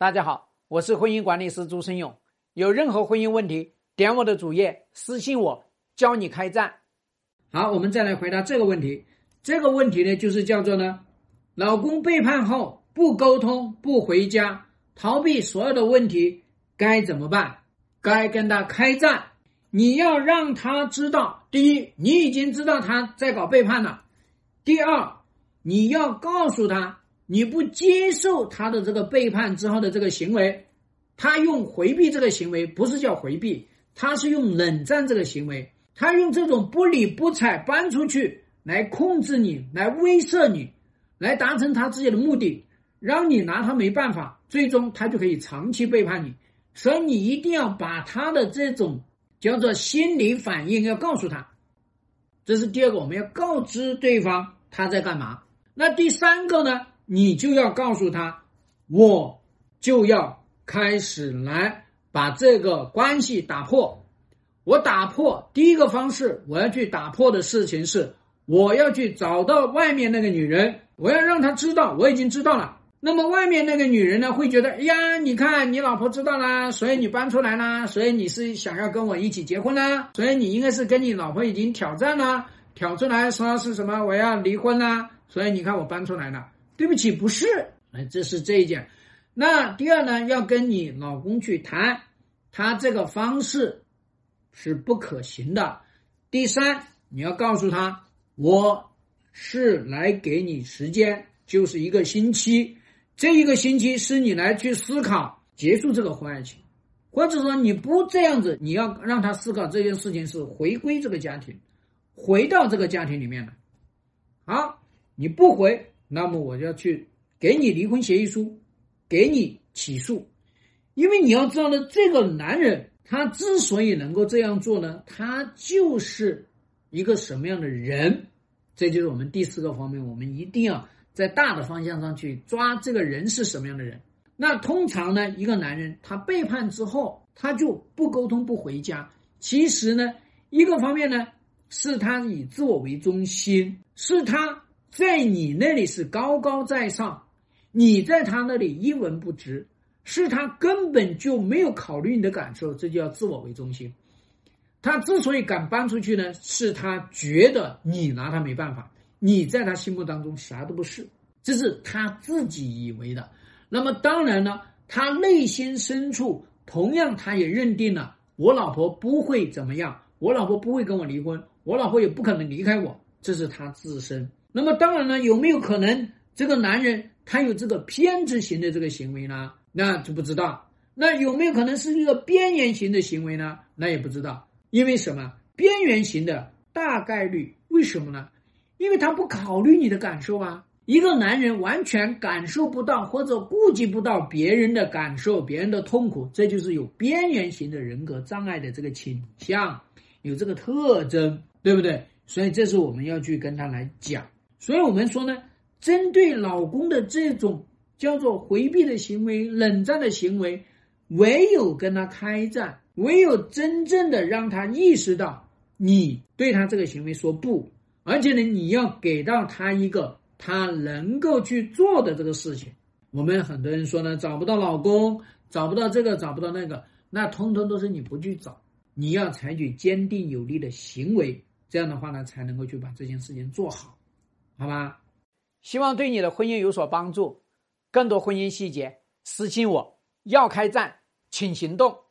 大家好，我是婚姻管理师朱生勇。有任何婚姻问题，点我的主页私信我，教你开战。好，我们再来回答这个问题。这个问题呢，就是叫做呢，老公背叛后不沟通、不回家，逃避所有的问题，该怎么办？该跟他开战。你要让他知道，第一，你已经知道他在搞背叛了；第二，你要告诉他。你不接受他的这个背叛之后的这个行为，他用回避这个行为不是叫回避，他是用冷战这个行为，他用这种不理不睬搬出去来控制你，来威慑你，来达成他自己的目的，让你拿他没办法，最终他就可以长期背叛你。所以你一定要把他的这种叫做心理反应要告诉他，这是第二个，我们要告知对方他在干嘛。那第三个呢？你就要告诉他，我就要开始来把这个关系打破。我打破第一个方式，我要去打破的事情是，我要去找到外面那个女人，我要让她知道我已经知道了。那么外面那个女人呢，会觉得，哎呀，你看你老婆知道啦，所以你搬出来啦，所以你是想要跟我一起结婚啦，所以你应该是跟你老婆已经挑战啦，挑出来说是什么，我要离婚啦，所以你看我搬出来了。对不起，不是，哎，这是这一件。那第二呢，要跟你老公去谈，他这个方式是不可行的。第三，你要告诉他，我是来给你时间，就是一个星期，这一个星期是你来去思考结束这个婚外情，或者说你不这样子，你要让他思考这件事情是回归这个家庭，回到这个家庭里面的。好，你不回。那么我就要去给你离婚协议书，给你起诉，因为你要知道呢，这个男人他之所以能够这样做呢，他就是一个什么样的人？这就是我们第四个方面，我们一定要在大的方向上去抓这个人是什么样的人。那通常呢，一个男人他背叛之后，他就不沟通不回家。其实呢，一个方面呢，是他以自我为中心，是他。在你那里是高高在上，你在他那里一文不值，是他根本就没有考虑你的感受，这就叫自我为中心。他之所以敢搬出去呢，是他觉得你拿他没办法，你在他心目当中啥都不是，这是他自己以为的。那么当然呢，他内心深处同样他也认定了，我老婆不会怎么样，我老婆不会跟我离婚，我老婆也不可能离开我，这是他自身。那么当然了，有没有可能这个男人他有这个偏执型的这个行为呢？那就不知道。那有没有可能是一个边缘型的行为呢？那也不知道。因为什么？边缘型的大概率为什么呢？因为他不考虑你的感受啊。一个男人完全感受不到或者顾及不到别人的感受、别人的痛苦，这就是有边缘型的人格障碍的这个倾向，有这个特征，对不对？所以这是我们要去跟他来讲。所以我们说呢，针对老公的这种叫做回避的行为、冷战的行为，唯有跟他开战，唯有真正的让他意识到你对他这个行为说不，而且呢，你要给到他一个他能够去做的这个事情。我们很多人说呢，找不到老公，找不到这个，找不到那个，那通通都是你不去找，你要采取坚定有力的行为，这样的话呢，才能够去把这件事情做好。好吗，希望对你的婚姻有所帮助。更多婚姻细节，私信我。要开战，请行动。